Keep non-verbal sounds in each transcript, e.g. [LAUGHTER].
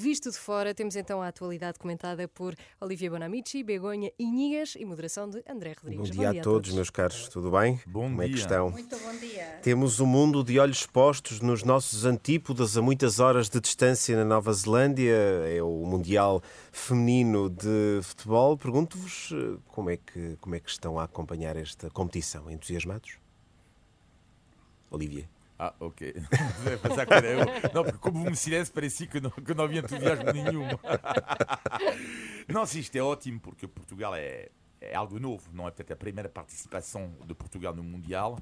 Visto de fora, temos então a atualidade comentada por Olivia Bonamici, Begonha Inhias e moderação de André Rodrigues. Bom dia, bom dia a, todos, todos, meus caros, tudo bem? Bom Como dia. é que estão? Muito bom dia. Temos o um mundo de olhos postos nos nossos antípodas a muitas horas de distância na Nova Zelândia, é o Mundial Feminino de Futebol. Pergunto-vos eh, como, é que, como é que estão a acompanhar esta competição, entusiasmados? Olivia. Ah, ok. [LAUGHS] Eu. Não, porque como me silêncio parecia que não, que não havia entusiasmo nenhum. [LAUGHS] Não, sim, isto é ótimo, porque Portugal é, é algo novo. Não é peut-être a primeira participação de Portugal no Mundial.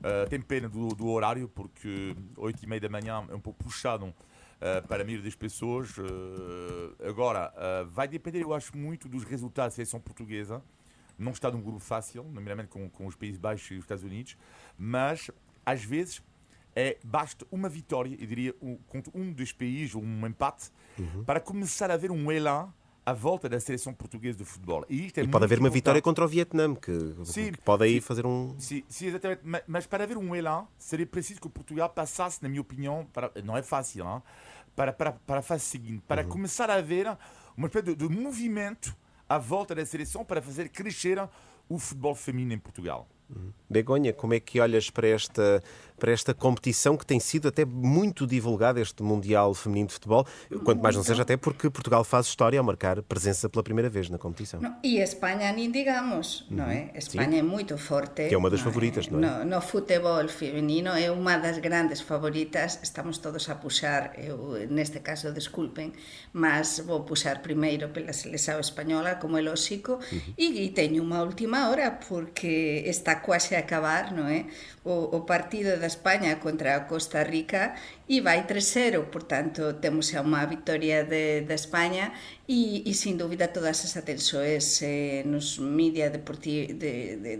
Uh, tem pena do, do, horário, porque 8 e meia da manhã é um pouco puxado uh, para a maioria das pessoas. Uh, agora, vai depender, eu acho, muito dos resultados da seleção portuguesa. Não está num grupo fácil, nomeadamente com, com os Países Baixos e os Estados Unidos, mas às vezes é, basta uma vitória, eu diria, um, contra um dos países, um empate, uhum. para começar a haver um elan à volta da seleção portuguesa de futebol. E, é e pode haver uma vitória contra o Vietnã, que, sim, que pode aí sim, fazer um. Sim, sim, exatamente. Mas, mas, para haver um elan, seria preciso que o Portugal passasse, na minha opinião, para, não é fácil, hein? para, para, para a fase seguinte, para uhum. começar a haver uma espécie de, de movimento à volta da seleção para fazer crescer o futebol feminino em Portugal. Uhum. Begonha, como é que olhas para esta, para esta competição que tem sido até muito divulgada, este Mundial Feminino de Futebol, quanto mais não seja até porque Portugal faz história ao marcar presença pela primeira vez na competição. No, e Espanha nem digamos, uhum. não é? Espanha Sim. é muito forte. Que é uma das favoritas, é? não é? No, no futebol feminino é uma das grandes favoritas, estamos todos a puxar, eu neste caso desculpem, mas vou puxar primeiro pela seleção espanhola, como é lógico, uhum. e, e teño uma última hora porque está quase a acabar, non é? O, o partido da España contra a Costa Rica e vai 3-0, portanto, temos xa unha victoria de, de e, e sin dúbida todas as atenções eh, nos mídia de, de, de,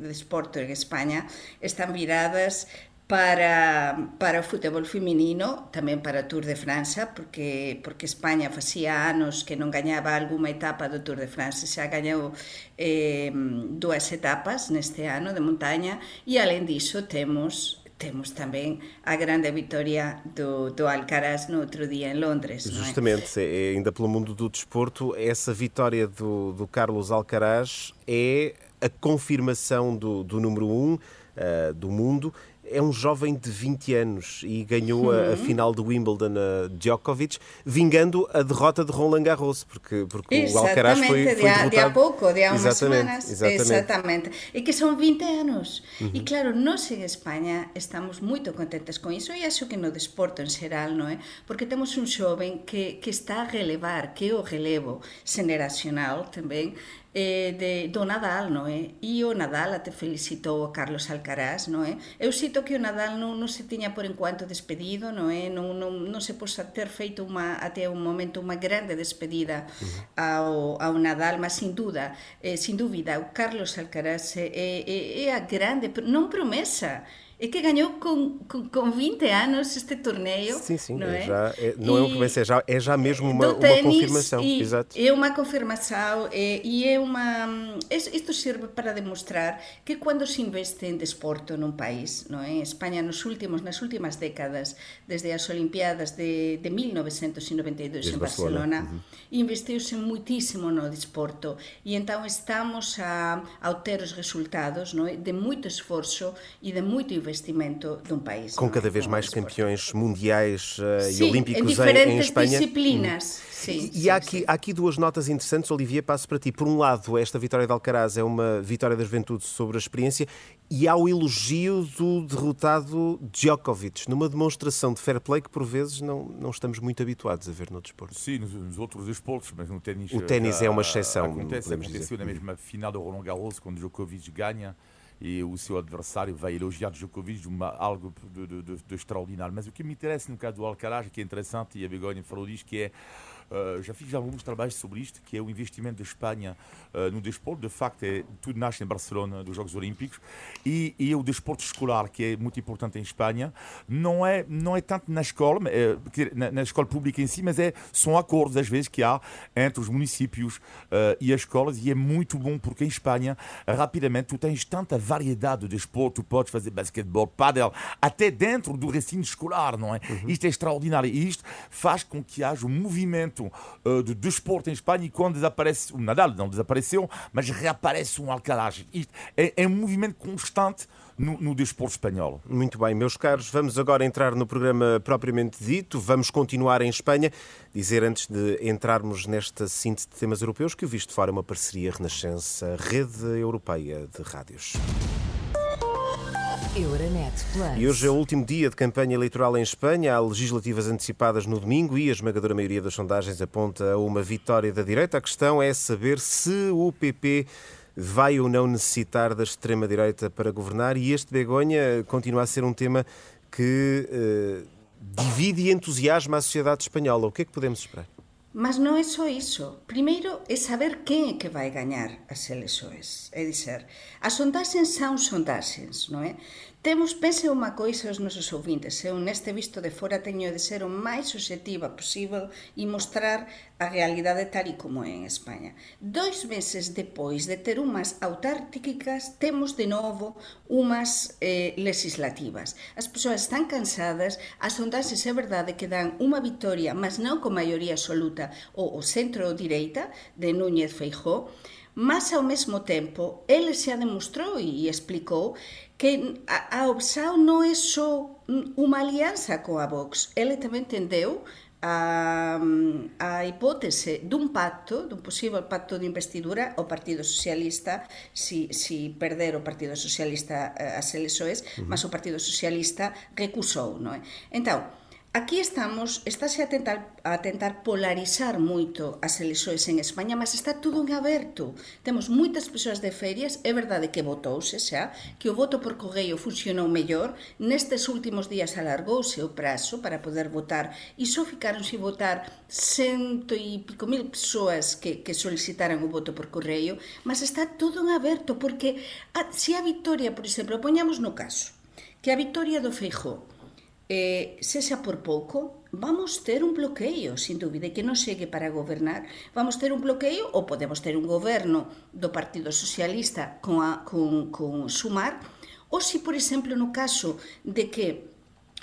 de España están viradas para, para o futebol feminino, tamén para o Tour de França, porque, porque España facía anos que non gañaba algunha etapa do Tour de France, xa gañou eh, dúas etapas neste ano de montaña, e alén diso temos temos tamén a grande vitória do, do Alcaraz no outro dia em Londres. Justamente, é? É, ainda pelo mundo do desporto, essa vitória do, do Carlos Alcaraz é a confirmação do, do número um uh, do mundo é um jovem de 20 anos e ganhou a, a uhum. final do Wimbledon a Djokovic, vingando a derrota de Roland Garros, porque, porque o Alcaraz foi, foi de, derrotado. de há pouco, de há umas exatamente, semanas. Exatamente. exatamente. E que são 20 anos. Uhum. E claro, nós em Espanha estamos muito contentes com isso e acho que no desporto em geral, não é? Porque temos um jovem que, que está a relevar, que é o relevo generacional também, eh, de, do Nadal, non é? E eh? o Nadal até felicitou a Carlos Alcaraz, non é? Eh? Eu cito que o Nadal non, non se tiña por enquanto despedido, non é? Eh? Non, non, non se posa ter feito uma, até un momento unha grande despedida ao, ao Nadal, mas sin duda, eh, sin dúbida, o Carlos Alcaraz é, é, é a grande, non promesa, e que ganhou com, com, com 20 anos este torneio. Sim, sim, não é? é? Já, é, não e, é uma promessa, é já, é já mesmo uma, uma confirmação. E, Exato. É uma confirmação é, e é uma. Isto serve para demonstrar que quando se investe em desporto num país, não é? Espanha nos últimos, nas últimas décadas, desde as Olimpiadas de, de 1992 desde em Barcelona, uhum. investiu-se muitíssimo no desporto e então estamos a, a ter os resultados não é? de muito esforço e de muito investimento investimento de um país. Com cada vez mais campeões mundiais uh, sim, e olímpicos em, em, em Espanha. disciplinas. Hum. Sim, e sim, há, aqui, há aqui duas notas interessantes, Olivia, passo para ti. Por um lado, esta vitória de Alcaraz é uma vitória da juventude sobre a experiência e há o elogio do derrotado Djokovic, numa demonstração de fair play que por vezes não, não estamos muito habituados a ver no desporto. Sim, nos, nos outros desportos, mas no ténis... O ténis é uma exceção, acontece, Aconteceu dizer. na mesma final do Roland Garros, quando Djokovic ganha, e o seu adversário vai elogiar Djokovic uma, algo de, de, de, de, extraordinário. Mas o que me interessa no caso do Alcaraz, que é interessante, e a Begonha falou disto, que é Uh, já fiz alguns trabalhos sobre isto, que é o investimento da Espanha uh, no desporto. De facto, é, tudo nasce em Barcelona, dos Jogos Olímpicos, e, e o desporto escolar, que é muito importante em Espanha, não é, não é tanto na escola, é, na, na, escola pública em si, mas é, são acordos, às vezes, que há entre os municípios uh, e as escolas, e é muito bom, porque em Espanha, rapidamente, tu tens tanta variedade de desporto, tu podes fazer basquetebol, paddle, até dentro do recinto escolar, não é? Uhum. Isto é extraordinário, e isto faz com que haja um movimento movimento uh, de desporto em Espanha e quando desaparece o Nadal, não desapareceu, mas reaparece um Alcaraz. Isto é, é um movimento constante no, no desporto espanhol. Muito bem, meus caros, vamos agora entrar no programa propriamente dito. Vamos continuar em Espanha. Dizer antes de entrarmos nesta síntese de temas europeus que o Visto Fora é uma parceria Renascença, rede europeia de rádios. Euronet Plus. E hoje é o último dia de campanha eleitoral em Espanha. Há legislativas antecipadas no domingo e a esmagadora maioria das sondagens aponta a uma vitória da direita. A questão é saber se o PP vai ou não necessitar da extrema-direita para governar e este Begonha continua a ser um tema que eh, divide e entusiasma a sociedade espanhola. O que é que podemos esperar? Mas non é só iso. Primeiro é saber quen é que vai gañar as elexoes. É dizer, as sondaxens son sondaxens, non é? Temos, pense unha coisa os nosos ouvintes, eu neste visto de fora teño de ser o máis objetiva posible e mostrar a realidade tal e como é en España. Dois meses depois de ter umas autárticas, temos de novo umas eh, legislativas. As persoas están cansadas, as sondaxes é verdade que dan unha victoria, mas non con maioría absoluta, o, o centro-direita de Núñez Feijóo, mas ao mesmo tempo ele xa demostrou e explicou que a, a OPSAO non é só unha alianza coa Vox, ele tamén tendeu a, a hipótese dun pacto, dun posible pacto de investidura ao Partido Socialista si, si perder o Partido Socialista eh, as eleições, uh -huh. mas o Partido Socialista recusou, non é? Entón, Aquí estamos, estáse a tentar, a tentar polarizar moito as elexoes en España, mas está tudo en aberto. Temos moitas persoas de ferias, é verdade que votouse xa, que o voto por correio funcionou mellor, nestes últimos días alargouse o prazo para poder votar e só ficaron sin votar cento e pico mil persoas que, que solicitaran o voto por correio, mas está todo en aberto, porque a, se a victoria, por exemplo, poñamos no caso, que a victoria do Feijó eh, se xa por pouco, vamos ter un bloqueio, sin dúbida, que non segue para gobernar. Vamos ter un bloqueio ou podemos ter un goberno do Partido Socialista con, a, con, con Sumar, ou se, por exemplo, no caso de que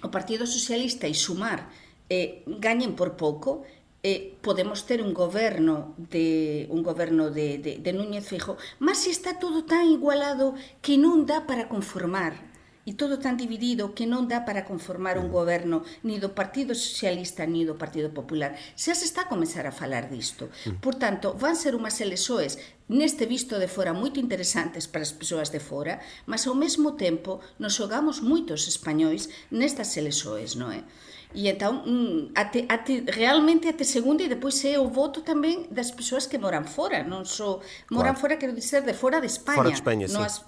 o Partido Socialista e Sumar eh, gañen por pouco, eh, podemos ter un goberno de un goberno de, de, de Núñez Fijo, mas está todo tan igualado que non dá para conformar e todo tan dividido que non dá para conformar un goberno ni do Partido Socialista ni do Partido Popular. Xa se está a comenzar a falar disto. Por tanto, van ser unhas elexoes neste visto de fora moito interesantes para as persoas de fora, mas ao mesmo tempo nos xogamos moitos españois nestas elexoes, non é? E entón, mm, ate, ate, realmente até segundo e depois é o voto tamén das persoas que moran fora, non só moran claro. fora, quero dizer, de fora de España. Fora de España, sí. As...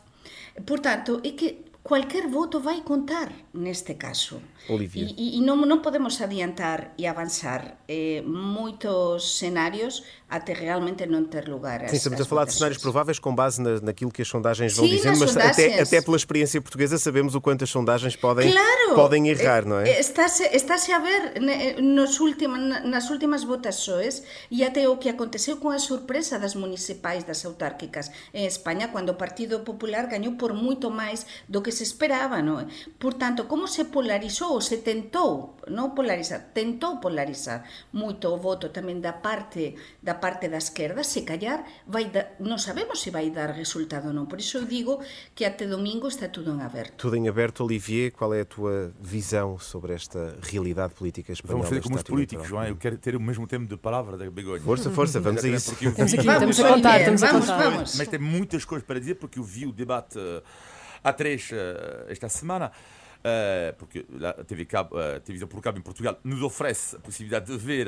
Portanto, é que Cualquier voto vai contar neste caso. Olivia. E, e non, non podemos adiantar e avanzar eh, moitos cenários até realmente non ter lugar. As, Sim, estamos a falar de cenários prováveis com base na, naquilo que as sondagens vão Sim, dizendo, mas sondagens. Até, até pela experiência portuguesa sabemos o quanto as sondagens podem, claro, podem errar, não é? Está-se está a ver nos última, nas últimas votações e até o que aconteceu com a surpresa das municipais, das autárquicas em Espanha, quando o Partido Popular ganhou por muito mais do que se esperaba, non é? Portanto, como se polarizou, se tentou, non polarizar, tentou polarizar moito o voto tamén da parte da parte da esquerda, se callar vai da, non sabemos se vai dar resultado ou non. Por iso eu digo que até domingo está tudo en aberto. Tudo em aberto, Olivier, qual é a tua visão sobre esta realidade política espanhola? Vamos fazer como os políticos, João. Eu quero ter o mesmo tempo de palavra da Begonha. Força, força, vamos a isso. Estamos aqui, estamos a contar, estamos a contar. Mas tem muitas coisas para dizer porque eu vi o debate há três uh, esta semana. Uh, porque a TV Cabo, a televisão por cabo em Portugal nos oferece a possibilidade de ver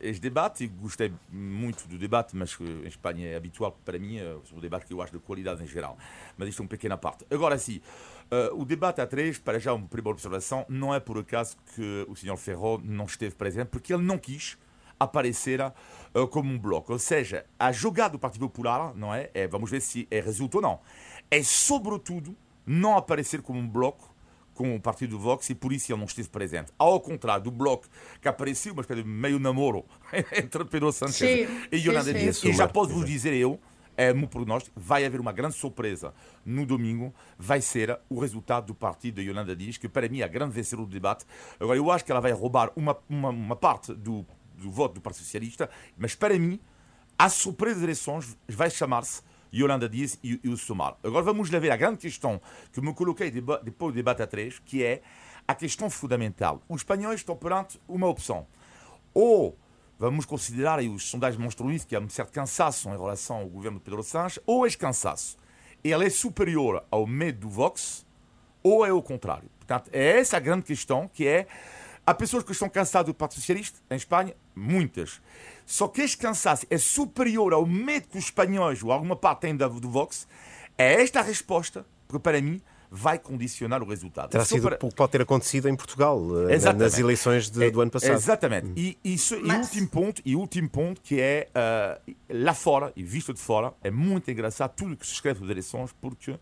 este debate e gostei muito do debate, mas em Espanha é habitual para mim, é um debate que eu acho de qualidade em geral. Mas isto é uma pequena parte. Agora sim, o debate a três, para já uma primeira observação, não é por acaso que o Sr. Ferro não esteve presente, porque ele não quis aparecer como um bloco. Ou seja, a jogada do Partido Popular, não é? é vamos ver se é resulta ou não. É sobretudo não aparecer como um bloco com o partido do Vox e por isso ele não esteve presente. Ao contrário do Bloco, que apareceu uma espécie de meio namoro [LAUGHS] entre Pedro Sánchez sim, e Yolanda Dias. E já posso vos dizer eu, é meu prognóstico, vai haver uma grande surpresa no domingo, vai ser o resultado do partido de Yolanda Dias, que para mim é a grande vencedora do debate. Agora, eu acho que ela vai roubar uma, uma, uma parte do do voto do Partido Socialista, mas para mim, a surpresa das eleições vai chamar-se Yolanda Dias e, e o Somar. Agora vamos lá ver a grande questão que me coloquei depois do debate a três, que é a questão fundamental. Os espanhóis estão perante uma opção. Ou vamos considerar, e os sondagens mostram isso, que há um certo cansaço em relação ao governo de Pedro Sánchez, ou este cansaço ele é superior ao medo do Vox, ou é o contrário. Portanto, é essa a grande questão, que é, há pessoas que estão cansadas do Partido Socialista, em Espanha, muitas. Só que este cansaço é superior ao medo que os espanhóis, ou alguma parte têm do Vox, é esta a resposta, porque para mim, vai condicionar o resultado. Terá sido para... pode ter acontecido em Portugal, eh, Exatamente. nas eleições de, do ano passado. Exatamente. Hum. E, isso, Mas... e último ponto, e último ponto que é uh, lá fora, e visto de fora, é muito engraçado tudo que se escreve das eleições, porque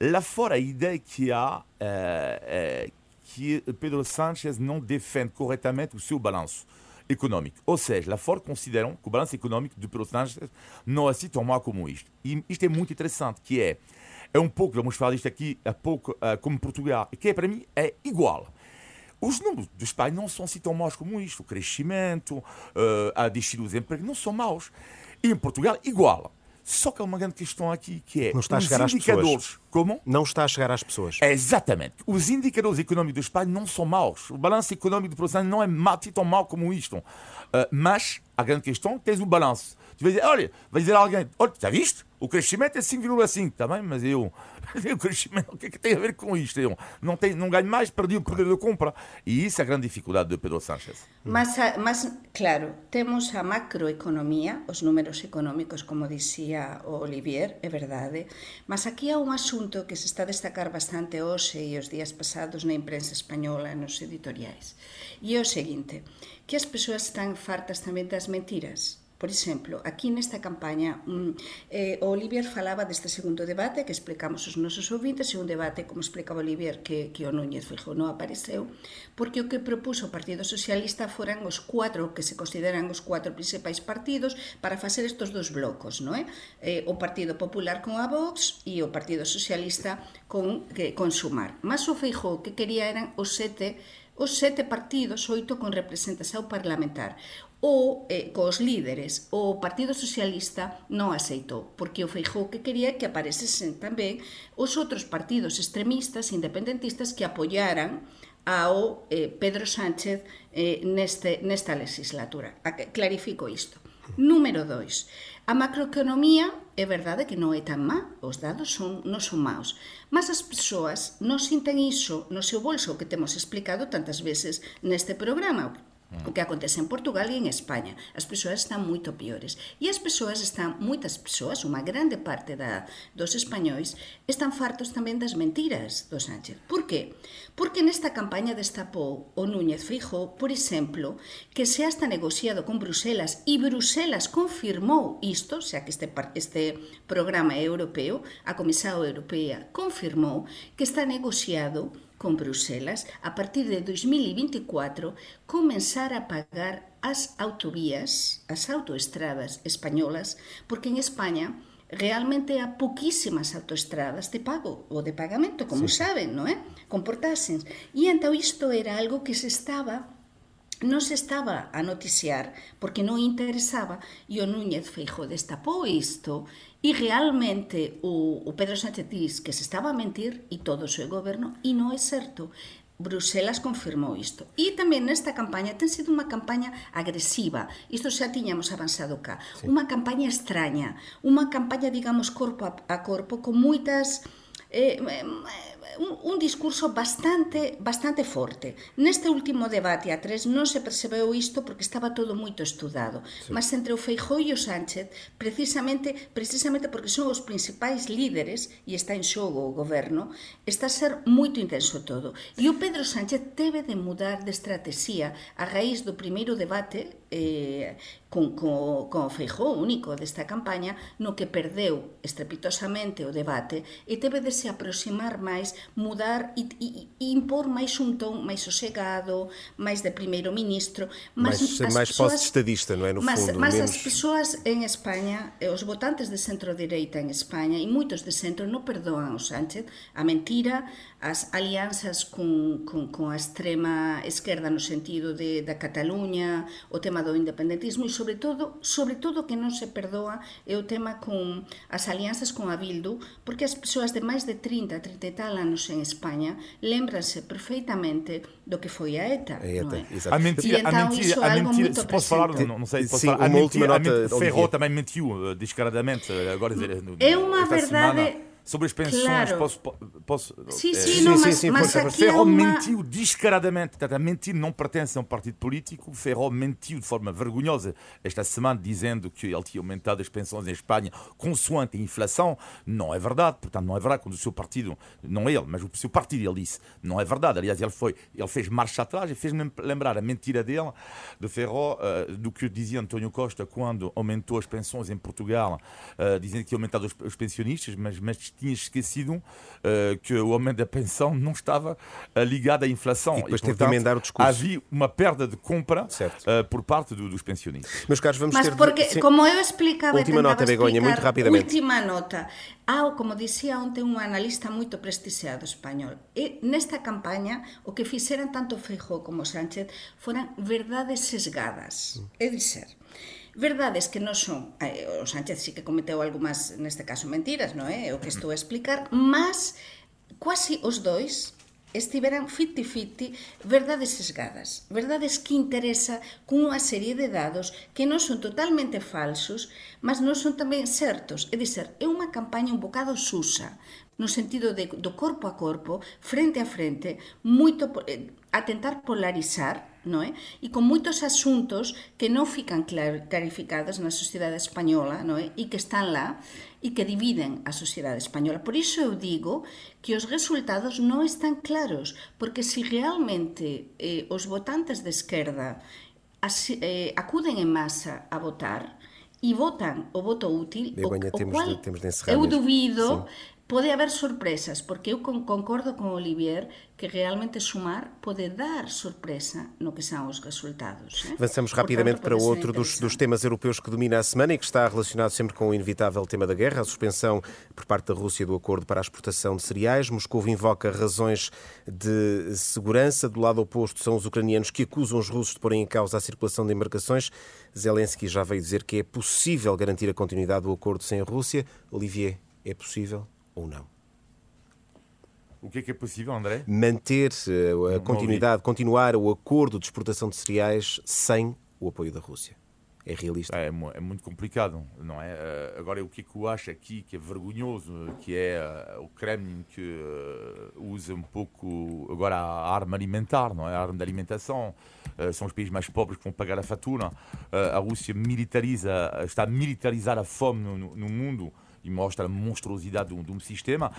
lá fora a ideia que há uh, é que Pedro Sánchez não defende corretamente o seu balanço econômico. Ou seja, lá fora consideram que o balanço econômico de Pedro Sánchez não é assim tão mau como isto. E isto é muito interessante, que é é um pouco, vamos falar disto aqui a pouco, uh, como Portugal, que é, para mim é igual. Os números do Espanha não são assim tão maus como isto. O crescimento, uh, a descida dos empregos não são maus. E em Portugal, igual. Só que há uma grande questão aqui que é não está a chegar às pessoas. Como? Não está a chegar às pessoas. É, exatamente. Os indicadores económicos do Espanha não são maus. O balanço económico do Portugal não é tão mau como isto. Uh, mas a grande questão é que tens o balanço. Tu vais dizer, olha, vai dizer a alguém, olha, já viste? O crescimento é 5,5, está bem? Mas eu, [LAUGHS] o crescimento, o que é que tem a ver com isto? Eu não, tenho, não ganho mais, perdi o poder de compra. E isso é a grande dificuldade de Pedro Sánchez. Mas, mas, claro, temos a macroeconomia, os números económicos, como dizia o Olivier, é verdade, mas aquí há un asunto que se está a destacar bastante hoxe e os días pasados na imprensa española, nos editoriais. E é o seguinte, que as persoas están fartas tamén das mentiras Por exemplo, aquí nesta campaña um, eh, o Olivier falaba deste segundo debate que explicamos os nosos ouvintes e un debate, como explicaba Olivier, que, que o Núñez Feijóo non apareceu, porque o que propuso o Partido Socialista foran os cuatro que se consideran os cuatro principais partidos para facer estos dos blocos, non é? Eh, o Partido Popular con a Vox e o Partido Socialista con, que, con Sumar. Mas o Feijóo que quería eran os sete os sete partidos, oito con representación parlamentar o eh, cos líderes, o Partido Socialista non aceitou, porque o Feijó que quería que aparecesen tamén os outros partidos extremistas independentistas que apoyaran ao eh, Pedro Sánchez eh, neste, nesta legislatura. A, clarifico isto. Número 2. A macroeconomía é verdade que non é tan má, os dados son, non son maus, mas as persoas non sinten iso no seu bolso que temos explicado tantas veces neste programa, mm. o que acontece en Portugal e en España. As persoas están moito piores. E as persoas están, moitas persoas, unha grande parte da, dos españois, están fartos tamén das mentiras do Sánchez. Por qué? Porque nesta campaña destapou o Núñez Fijo, por exemplo, que se hasta negociado con Bruselas e Bruselas confirmou isto, xa que este, este programa europeo, a Comisao Europea confirmou que está negociado con Bruselas, a partir de 2024, comenzar a pagar as autovías, as autoestradas españolas, porque en España realmente há pouquísimas autoestradas de pago ou de pagamento, como sí. saben, non é? Comportasen. E então isto era algo que se estaba non se estaba a noticiar porque non interesaba e o Núñez Feijo destapou isto e realmente o, o Pedro Sánchez diz que se estaba a mentir e todo o seu goberno e non é certo. Bruselas confirmou isto. E tamén nesta campaña ten sido unha campaña agresiva. Isto xa tiñamos avanzado cá. Sí. Unha campaña extraña, unha campaña, digamos, corpo a, a corpo, con moitas... Eh, eh, un, un discurso bastante bastante forte. Neste último debate a tres non se percebeu isto porque estaba todo moito estudado, sí. mas entre o Feijó e o Sánchez, precisamente precisamente porque son os principais líderes e está en xogo o goberno, está a ser moito intenso todo. E o Pedro Sánchez teve de mudar de estrategia a raíz do primeiro debate eh, con, con, con o Feijó único desta campaña no que perdeu estrepitosamente o debate e teve de se aproximar máis mudar e, e, e impor máis un ton máis sosegado, máis de primeiro ministro, máis, máis pós-estadista, non é? No mas, fundo, mas menos... as persoas en España, os votantes de centro-direita en España e moitos de centro non perdoan o Sánchez a mentira, as alianzas con, con, con a extrema esquerda no sentido de, da Cataluña, o tema do independentismo e sobre todo, sobre todo que non se perdoa é o tema con as alianzas con a Bildu, porque as persoas de máis de 30, 30 e tal anos en España lembranse perfeitamente do que foi a ETA. A ETA, é? A mentira, então, a mentira, a mentira se posso falar, não, não sei, posso Sim, falar, a mentira, nota, a mentira, Ferro também mentiu uh, descaradamente, agora dizer, é uma verdade... Semana sobre as pensões. Claro. Posso, posso, sim, sim, é, não, mas, sim, mas aqui Ferro é uma... mentiu descaradamente. Portanto, a mentir não pertence a um partido político. Ferro mentiu de forma vergonhosa esta semana, dizendo que ele tinha aumentado as pensões em Espanha consoante a inflação. Não é verdade. Portanto, não é verdade quando o seu partido, não ele, mas o seu partido, ele disse, não é verdade. Aliás, ele, foi, ele fez marcha atrás e fez-me lembrar a mentira dele, de Ferro, uh, do que dizia António Costa quando aumentou as pensões em Portugal, uh, dizendo que ia aumentar os, os pensionistas, mas, mas tinha esquecido uh, que o aumento da pensão não estava uh, ligado à inflação. E depois e, teve de emendar o discurso. Havia uma perda de compra uh, por parte do, dos pensionistas. Meus caros, vamos Mas ter... porque, Sim. como eu explicava... Última nota, Begonha, muito rapidamente. Última nota. Há, como dizia ontem, um analista muito prestigiado espanhol. E nesta campanha, o que fixeran tanto Feijóo como Sánchez foran verdades sesgadas. É dizer, verdades que non son, eh, o Sánchez sí que cometeu algunhas, neste caso, mentiras, non é? O que estou a explicar, mas quasi os dois estiveran 50-50 verdades sesgadas, verdades que interesa cunha serie de dados que non son totalmente falsos, mas non son tamén certos. É dizer, é unha campaña un bocado susa, no sentido de, do corpo a corpo, frente a frente, moito eh, a tentar polarizar non é? e con moitos asuntos que non fican clarificados na sociedade española non é? e que están lá e que dividen a sociedade española. Por iso eu digo que os resultados non están claros, porque se realmente eh, os votantes de esquerda as, eh, acuden en masa a votar, e votan o voto útil, Begoña, o, o temos, cual de, temos de eu dubido, sim. Pode haber sorpresas, porque eu concordo con Olivier que realmente sumar pode dar sorpresa no que são os resultados. Eh? Avançamos rapidamente Portanto, para outro dos, dos, temas europeus que domina a semana e que está relacionado sempre com o inevitável tema da guerra, a suspensão por parte da Rússia do acordo para a exportação de cereais. Moscou invoca razões de segurança. Do lado oposto são os ucranianos que acusam os russos de porem em causa a circulação de embarcações. Zelensky já veio dizer que é possível garantir a continuidade do acordo sem a Rússia. Olivier, é possível? Ou não. O que é que é possível, André? Manter eh, a continuidade, continuar o acordo de exportação de cereais sem o apoio da Rússia. É realista? É, é, muito complicado, não é? Eh, agora, o que é que eu acho aqui que é vergonhoso, que é eh, o Kremlin que usa um pouco agora a arma alimentar, não é? A arma de alimentação. São os países mais pobres que vão pagar a fatura. A Rússia militariza, está a militarizar a fome no, no mundo e mostra a monstruosidade de um, de um, sistema.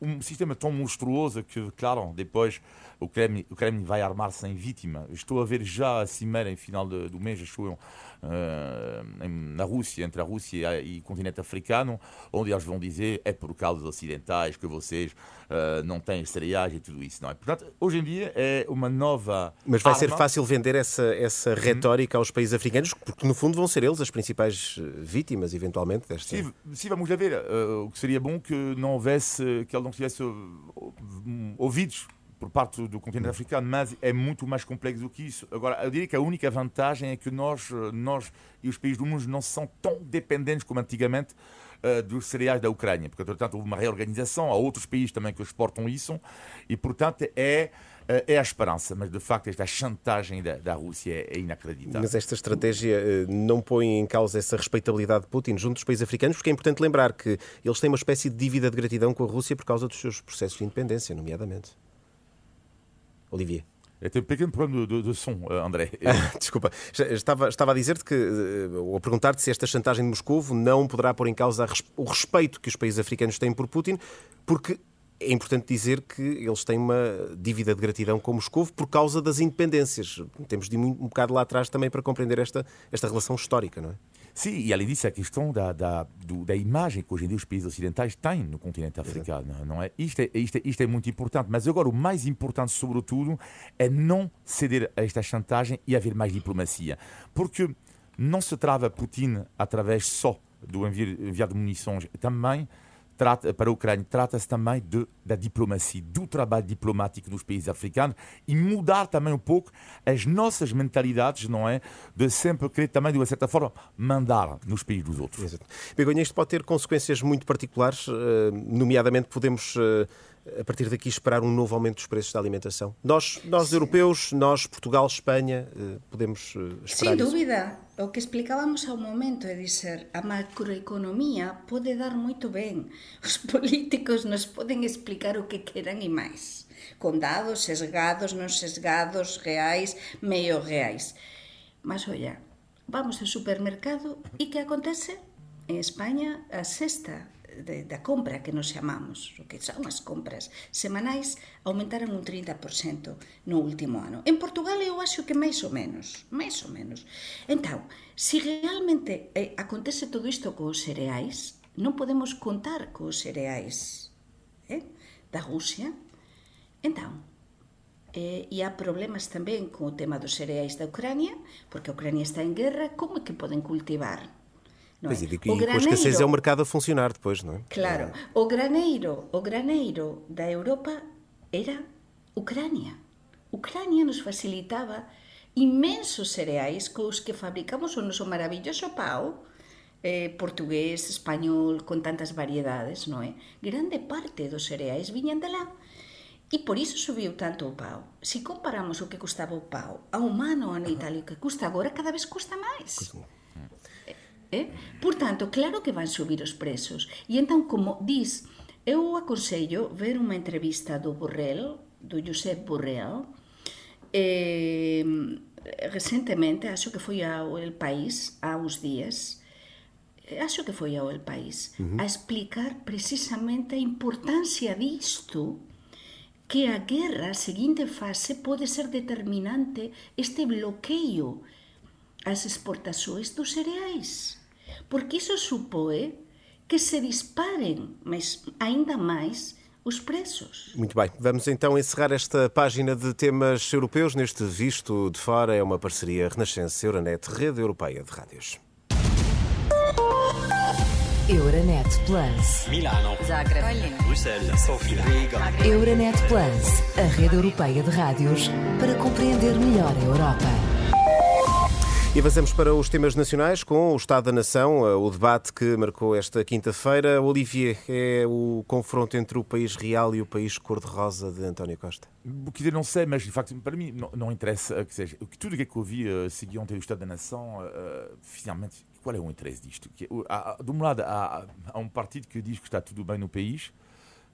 Um sistema tão monstruoso que, claro, depois o Kremlin, o Kremlin vai armar sem vítima. Estou a ver já a cimeira em final de, do mês, acho eu, uh, na Rússia, entre a Rússia e o continente africano, onde eles vão dizer é por causa dos ocidentais que vocês uh, não têm cereais e tudo isso, não é? Portanto, hoje em dia é uma nova. Mas vai arma. ser fácil vender essa, essa uhum. retórica aos países africanos, porque no fundo vão ser eles as principais vítimas, eventualmente, desta. Sim, sim vamos lá ver. Uh, o que seria bom que não houvesse, que ele não tivesse ouvidos por parte do continente africano, mas é muito mais complexo do que isso. Agora, eu diria que a única vantagem é que nós, nós e os países do mundo não são tão dependentes como antigamente uh, dos cereais da Ucrânia, porque, portanto, houve uma reorganização, há outros países também que exportam isso, e, portanto, é eh, é a esperança, mas de facto esta chantagem da, da Rússia é, inacreditável. Mas esta estratégia eh, não põe em causa essa respeitabilidade de Putin junto dos países africanos, porque é importante lembrar que eles têm uma espécie de dívida de gratidão com a Rússia por causa dos seus processos de independência, nomeadamente. Olivier. Tem um pequeno problema de som, eh, André. [LAUGHS] Desculpa, estava, estava a dizer-te que, eh, ou a perguntar-te se esta chantagem de Moscou não poderá pôr em causa o respeito que os países africanos têm por Putin, porque é importante dizer que eles têm uma dívida de gratidão com Moscou por causa das independências. Temos de ir um bocado lá atrás também para compreender esta, esta relação histórica, não é? Sim, e além disso, a questão da, da, do, da imagem que hoje em dia os países ocidentais têm no continente africano, não é? Isto, é? isto, é, isto é muito importante, mas agora o mais importante, sobretudo, é não ceder a esta chantagem e haver mais diplomacia. Porque não se trava Putin através só do enviar de munições, também trata, para a Ucrânia, trata-se também de, da diplomacia, do trabalho diplomático nos países africanos e mudar também um pouco as nossas mentalidades, não é? De sempre querer também, de uma certa forma, mandar nos países dos outros. Exato. Begonha, isto pode ter consequências muito particulares, eh, nomeadamente podemos eh, a partir daqui esperar um novo aumento dos preços da alimentação? Nós, nós europeus, nós, Portugal, Espanha, eh, podemos eh, esperar Sem dúvida. O que explicábamos ao momento é dizer a macroeconomia pode dar muito bem. [LAUGHS] Os políticos nos podem explicar o que queiram e mais. Com dados sesgados, non sesgados, reais, meio reais. Mas, olha, vamos ao supermercado e que acontece? En España, a sexta de, da compra que nos chamamos, o que son as compras semanais, aumentaron un 30% no último ano. En Portugal eu acho que máis ou menos, máis ou menos. Entón, se realmente eh, acontece todo isto cos cereais, non podemos contar cos cereais eh, da Rusia. Entón, eh, e há problemas tamén co tema dos cereais da Ucrania, porque a Ucrania está en guerra, como é que poden cultivar? Pois é? e, o graneiro, com a escassez é o mercado a funcionar depois, não é? Claro. É. O graneiro, o graneiro da Europa era Ucrânia. Ucrânia nos facilitaba imensos cereais com os que fabricamos o nosso maravilhoso pau, eh, portugués, español, con tantas variedades, non é? Grande parte dos cereais viñan de lá. E por iso subiu tanto o pau. Se comparamos o que custaba o pau a un ano tal, o que custa agora, cada vez custa máis. Custa. Eh? Portanto, claro que van subir os presos. E entón, como dis, eu aconsello ver unha entrevista do Borrell, do Josep Borrell, eh, recentemente, acho que foi ao El País, há uns días, acho que foi ao El País, uh -huh. a explicar precisamente a importancia disto que a guerra, a seguinte fase, pode ser determinante este bloqueio ás exportações dos cereais porque iso supõe que se disparem mas ainda mais os preços. Muito bem, vamos então encerrar esta página de temas europeus neste Visto de Fora. É uma parceria Renascença Euronet, Rede Europeia de Rádios. Euronet Plus. Milano. Zagreb. Bruxelas. Sofia. Riga. Euronet Plus, a rede europeia de rádios para compreender melhor a Europa. E avançamos para os temas nacionais com o Estado da Nação, eh, o debate que marcou esta quinta-feira. Olivier, é o confronto entre o país real e o país cor-de-rosa de António Costa? Quer dizer, não sei, mas de facto, para mim, não, não interessa. Que seja, tudo o que eu vi uh, seguir ontem o Estado da Nação, uh, finalmente, qual é o interesse disto? Que, uh, de um lado, há, há um partido que diz que está tudo bem no país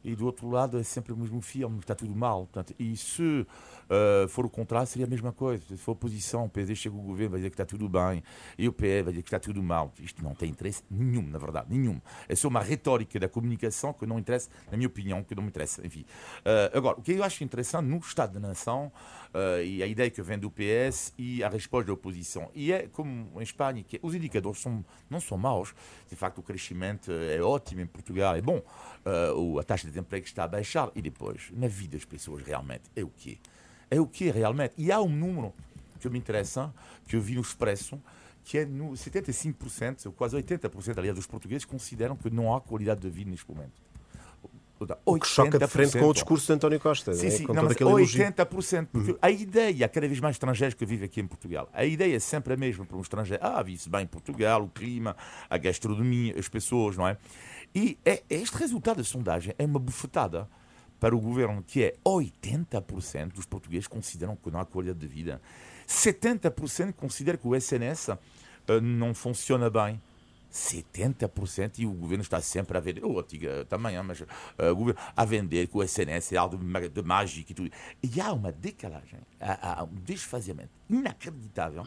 e do outro lado é sempre o mesmo filme, está tudo mal. Portanto, e se uh, for o contrário, seria a mesma coisa. Se for oposição, o PSD chega ao governo, vai dizer que está tudo bem, e o PS vai dizer que está tudo mal. Isto não tem interesse nenhum, na verdade, nenhum. É só uma retórica da comunicação que não interessa, na minha opinião, que não me interessa. Enfim. Uh, agora, o que eu acho interessante no Estado da Nação, uh, e a ideia que vem do PS e a resposta da oposição. E é como em Espanha, que os indicadores são, não são maus, de facto o crescimento é ótimo em Portugal, é bom, uh, a taxa de desemprego está a baixar, e depois, na vida das pessoas realmente, é o quê? É o quê realmente? E há um número que me interessa, que eu vi no Expresso, que é no 75%, ou quase 80%, aliás, dos portugueses consideram que não há qualidade de vida neste momento. O que choca de frente com o discurso de António Costa. Sim, sim, com não, 80%. Porque uhum. a ideia, cada vez mais estrangeiros que vivem aqui em Portugal, a ideia é sempre a mesma para um estrangeiro. Ah, vive-se bem em Portugal, o clima, a gastronomia, as pessoas, não é? E é, este resultado da sondagem é uma bufetada para o governo, que é 80% dos portugueses consideram que não há qualidade de vida. 70% consideram que o SNS uh, eh, não funciona bem. 70% e o governo está sempre a vender, o antiga também, mas uh, o governo a vender que o SNS é algo de, de mágico e tudo. E há uma decalagem, há, há um desfaziamento inacreditável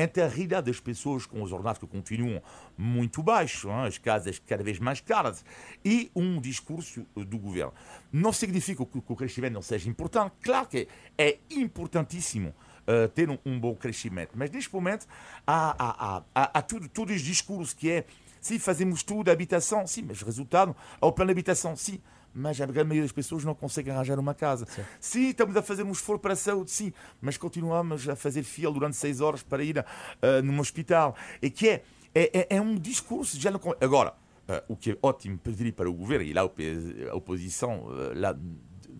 entre a realidade das pessoas com os ordenados que continuam muito baixos, hein, as casas cada vez mais caras, e um discurso do governo. Não significa que o crescimento não seja importante, claro que é importantíssimo uh, ter um, um, bom crescimento. Mas neste momento há, há, há, há, tudo, todo este discurso que é sim, fazemos tudo, habitação, sim, mas resultado, ao plano de habitação, sim, mas a grande maioria das pessoas não consegue arranjar uma casa. Sim. sim, estamos a fazer um esforço para a saúde, sim, mas continuamos a fazer fila durante seis horas para ir uh, num hospital. E que é, é, é, é um discurso já não... Agora, uh, o que é ótimo pedir para o governo, e lá a oposição uh, lá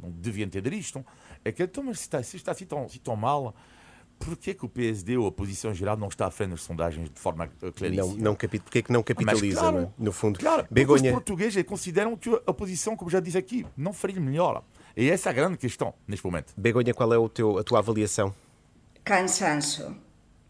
não devia entender isto, é que então, mas se está, se está assim, tão, assim tão mal por que, que o PSD ou a oposição geral não está à frente das sondagens de forma claríssima? Não, não capi... Porquê que não capitaliza, claro, não é? no fundo? Claro, Begonha... os portugueses consideram que a oposição, como já disse aqui, não faria melhor. E essa é a grande questão neste momento. Begonha, qual é o teu, a tua avaliação? Cansanço.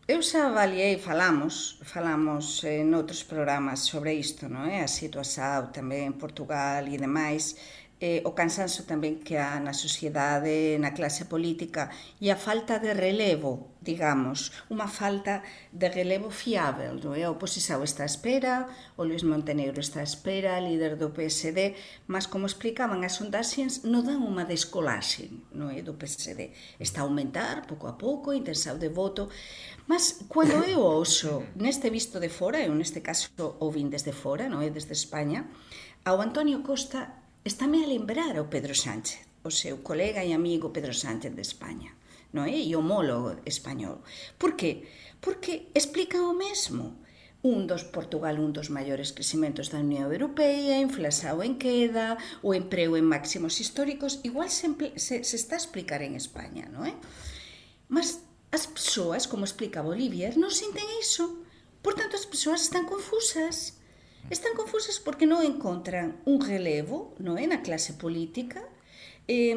Eu xa avaliei, falamos, falamos en outros programas sobre isto, non é? A situación tamén en Portugal e demais, eh, o cansanso tamén que há na sociedade, na clase política e a falta de relevo, digamos, unha falta de relevo fiável. Non é? O Posisao está a espera, o Luis Montenegro está a espera, líder do PSD, mas como explicaban as sondaxes, non dan unha descolaxe non é? do PSD. Está a aumentar pouco a pouco, intensao de voto, mas cando eu ouso neste visto de fora, eu neste caso o vin desde fora, non é? desde España, ao Antonio Costa Estáme a lembrar ao Pedro Sánchez, o seu colega e amigo Pedro Sánchez de España, non é? E homólogo español. Por que? Porque explica o mesmo. Un dos Portugal, un dos maiores crecimentos da Unión Europea, inflasao en queda, o emprego en máximos históricos, igual se, se, se está a explicar en España, non é? Mas as persoas, como explica Bolivia, non sinten iso. Por tanto, as persoas están confusas. Están confusas porque non encontran un relevo non é na clase política eh,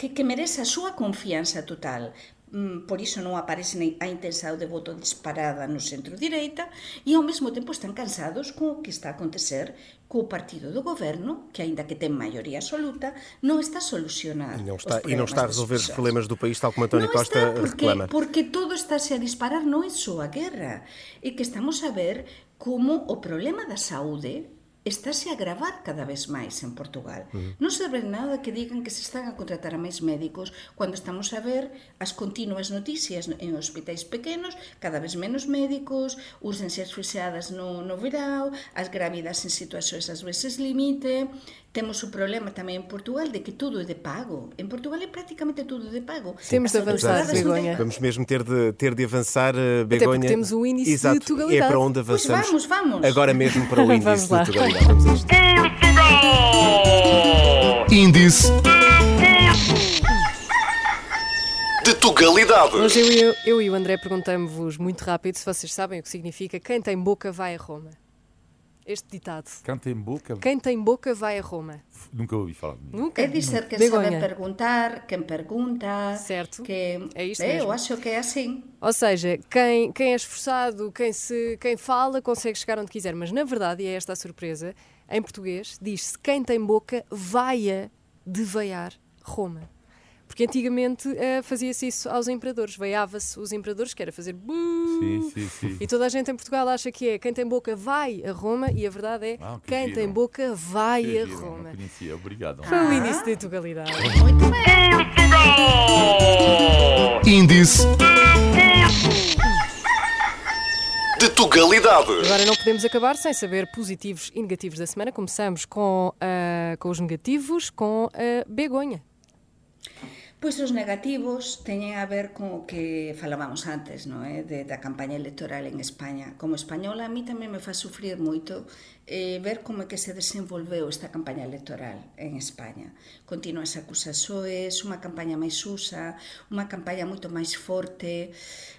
que, que merece a confianza total Mm, por iso non aparece a intensidade de voto disparada no centro-direita e ao mesmo tempo están cansados con o que está a acontecer co partido do goberno, que aínda que ten maioría absoluta, non está a solucionar e non está, e non está a resolver os problemas do país tal como António non Costa está porque, reclama. Porque todo está a disparar, non é só a guerra, e que estamos a ver como o problema da saúde estáse a agravar cada vez máis en Portugal. Uh -huh. Non serve nada que digan que se están a contratar a máis médicos cando estamos a ver as continuas noticias en hospitais pequenos, cada vez menos médicos, urgencias fixadas no, no verao, as grávidas en situacións ás veces limite, temos o problema tamén en Portugal de que tudo é de pago. En Portugal é prácticamente tudo de pago. Temos de avançar, Begonha. Vamos mesmo ter de, ter de avançar, Begonha. Até temos o índice Exato. de tugalidade. É para onde avançamos. Pois vamos, vamos. Agora mesmo para o [LAUGHS] índice de tugalidade. Vamos Índice de Tugalidade. Hoje eu, eu, eu e o André perguntamos-vos muito rápido se vocês sabem o que significa quem tem boca vai a Roma. Este ditado. Quem tem boca. Quem tem boca vai a Roma. Nunca ouvi falar de Nunca. É dizer que Begonha. sabe perguntar, quem pergunta. Certo. Que... É isto é, mesmo. Eu acho que é assim. Ou seja, quem, quem é esforçado, quem, se, quem fala, consegue chegar onde quiser. Mas na verdade, e é esta a surpresa, em português diz-se quem tem boca vai a deveiar Roma. Porque antigamente uh, fazia-se isso aos imperadores, veiava-se os imperadores, que era fazer sim, sim, sim. E toda a gente em Portugal acha que é quem tem boca vai a Roma e a verdade é ah, que quem giro. tem boca vai que a giro, Roma. Não conhecia, obrigado. Foi o início da Tugalidade. Muito bem. Índice de Tugalidade. Agora não podemos acabar sem saber positivos e negativos da semana. Começamos com, uh, com os negativos, com a Begonha. Pois os negativos teñen a ver con o que falábamos antes, non é? De, da campaña electoral en España. Como española, a mí tamén me faz sufrir moito eh, ver como é que se desenvolveu esta campaña electoral en España. Continúas acusasoes, unha campaña máis usa, unha campaña moito máis forte,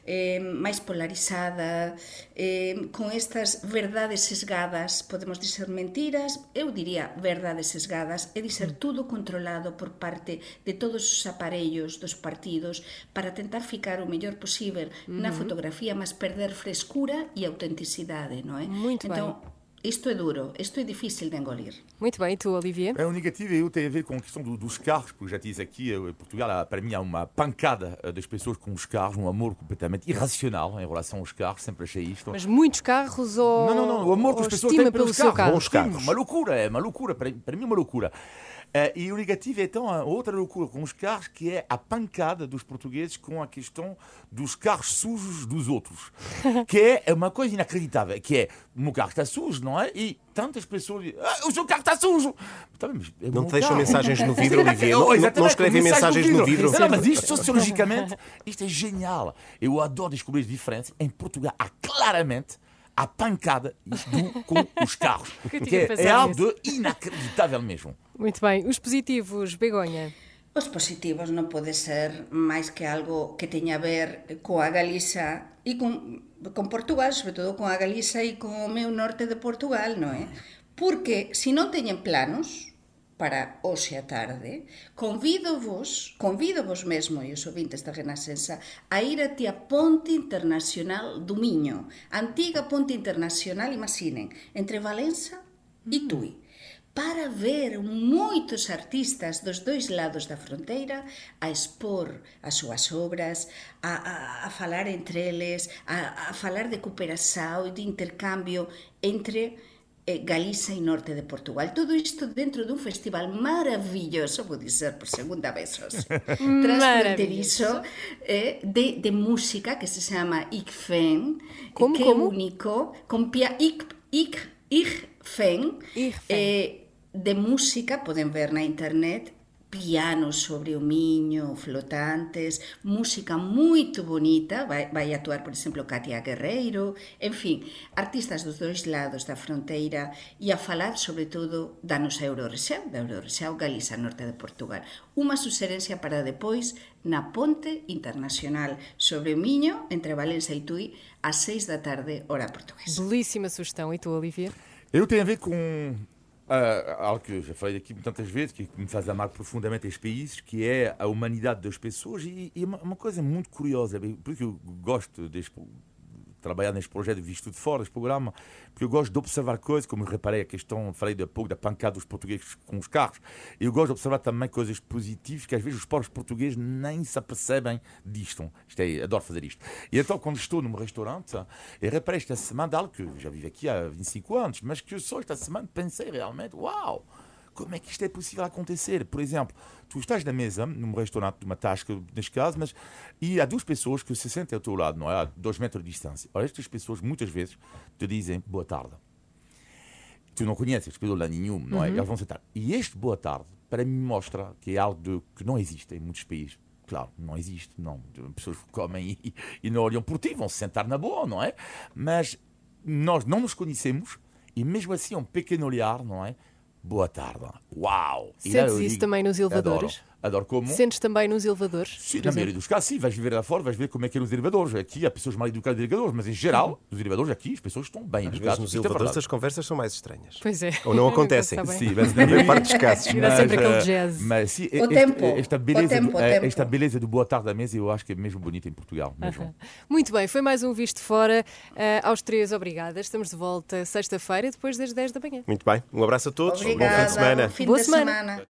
eh, máis polarizada, eh, con estas verdades sesgadas, podemos dizer mentiras, eu diría verdades sesgadas, e dizer mm. tudo controlado por parte de todos os aparellos dos partidos para tentar ficar o mellor posible na mm-hmm. fotografía, mas perder frescura e autenticidade, non é? Muito entón, bem. Isto é duro, isto é difícil de engolir. Muito bem, e tu, Olivier? É, o negativo eu tem a ver com a questão do, dos carros, porque já disse aqui, em Portugal, para mim, há uma pancada eh, das pessoas com os carros, um amor completamente irracional em relação aos carros, sempre achei isto. Mas muitos carros ou. Não, não, não, o amor que as pessoas têm pelos seu carro. Bons carros. Uma loucura, é uma loucura, para, para mim, uma loucura. Uh, e o negativo é então a outra loucura com os carros, que é a pancada dos portugueses com a questão dos carros sujos dos outros. [LAUGHS] que é uma coisa inacreditável, que é, o meu carro está sujo, não é? E tantas pessoas dizem, ah, o seu carro está sujo! Tá é não te deixam mensagens no vidro, [LAUGHS] Olivier? não, não escrevem mensagens no vidro. Não, mas isto, [LAUGHS] sociologicamente, isto é genial. Eu adoro descobrir as diferenças. Em Portugal há claramente a pancada do, com os carros. [LAUGHS] que é, é algo de inacreditável mesmo. Muito bem. Os positivos, Begonha? Os positivos non pode ser máis que algo que teña a ver coa Galiza e con, con Portugal, sobre todo con a Galiza e con o meu norte de Portugal, non é? Porque se non teñen planos, para hoxe a tarde, convido vos, convido vos mesmo e os ouvintes da Renascença a ir até a Ponte Internacional do Miño, antiga Ponte Internacional, imaginen, entre Valença e mm. Tui para ver moitos artistas dos dois lados da fronteira a expor as súas obras, a, a, a falar entre eles, a, a falar de cooperação e de intercambio entre eh, Galiza e norte de Portugal. Todo isto dentro dun festival maravilloso, vou dizer por segunda vez, [LAUGHS] transfronterizo, eh, de, de música que se chama ICFEN, como, que é único, con pia, IC, IC, ICFEN, eh, de música, poden ver na internet, pianos sobre o miño, flotantes, música moito bonita, vai, vai actuar, por exemplo, Katia Guerreiro, en fin, artistas dos dois lados da fronteira e a falar, sobre todo, da nosa Eurorexao, da Eurorexao Galiza, norte de Portugal. Unha suxerencia para depois na Ponte Internacional sobre o Miño, entre Valença e Tui, ás seis da tarde, hora portuguesa. Belíssima sugestão. E tu, Olivia? Eu tenho a ver com Uh, algo que eu já falei aqui tantas vezes, que me faz amar profundamente estes países, que é a humanidade das pessoas. E, e uma, uma, coisa muito curiosa, porque eu gosto deste, trabalhar neste projeto visto de fora, este programa, porque eu gosto de observar coisas, como eu reparei a questão, falei de pouco da pancada dos portugueses com os carros, eu gosto de observar também coisas positivas que às vezes os pobres portugueses nem se apercebem disto. Isto é, adoro fazer isto. E então, quando estou num restaurante, eu reparei esta semana algo que eu já vivo aqui há 25 anos, mas que eu só esta semana pensei realmente, uau! Como é que isto é possível acontecer? Por exemplo, tu estás na mesa, num restaurante, numa tasca, neste caso, mas e há duas pessoas que se sentem ao teu lado, não é? A dois metros de distância. Ora, estas pessoas muitas vezes te dizem boa tarde. Tu não conheces, pelo lá nenhum, não é? Uhum. Elas vão sentar. E este boa tarde, para mim, mostra que é algo de, que não existe em muitos países. Claro, não existe, não. Pessoas comem e, e não olham por ti, vão se sentar na boa, não é? Mas nós não nos conhecemos e mesmo assim é um pequeno olhar, não é? Boa tarde. Uau! Sentes isso também nos elevadores? Adoro. Adoro como. Sentes também nos elevadores? Sim, na maioria dos casos, sim. Vais viver lá fora, vais ver como é que é nos elevadores. Aqui há pessoas mal educadas nos elevadores, mas em geral, uhum. nos elevadores aqui, as pessoas estão bem Às educadas. Nos é elevadores é as conversas são mais estranhas. Pois é. Ou não [LAUGHS] acontecem. sim, mas na maior parte dos casos. Mas, sempre aquele jazz. Mas, sim, o este, tempo. Esta beleza, o tempo, do, tempo. esta beleza do boa tarde da mesa eu acho que é mesmo bonita em Portugal. Mesmo. Uhum. Muito bem, foi mais um Visto Fora. Uh, aos três, obrigada. Estamos de volta sexta-feira, depois das 10 da manhã. Muito bem. Um abraço a todos. Obrigada. Bom fim de semana. Fim Boa semana. semana.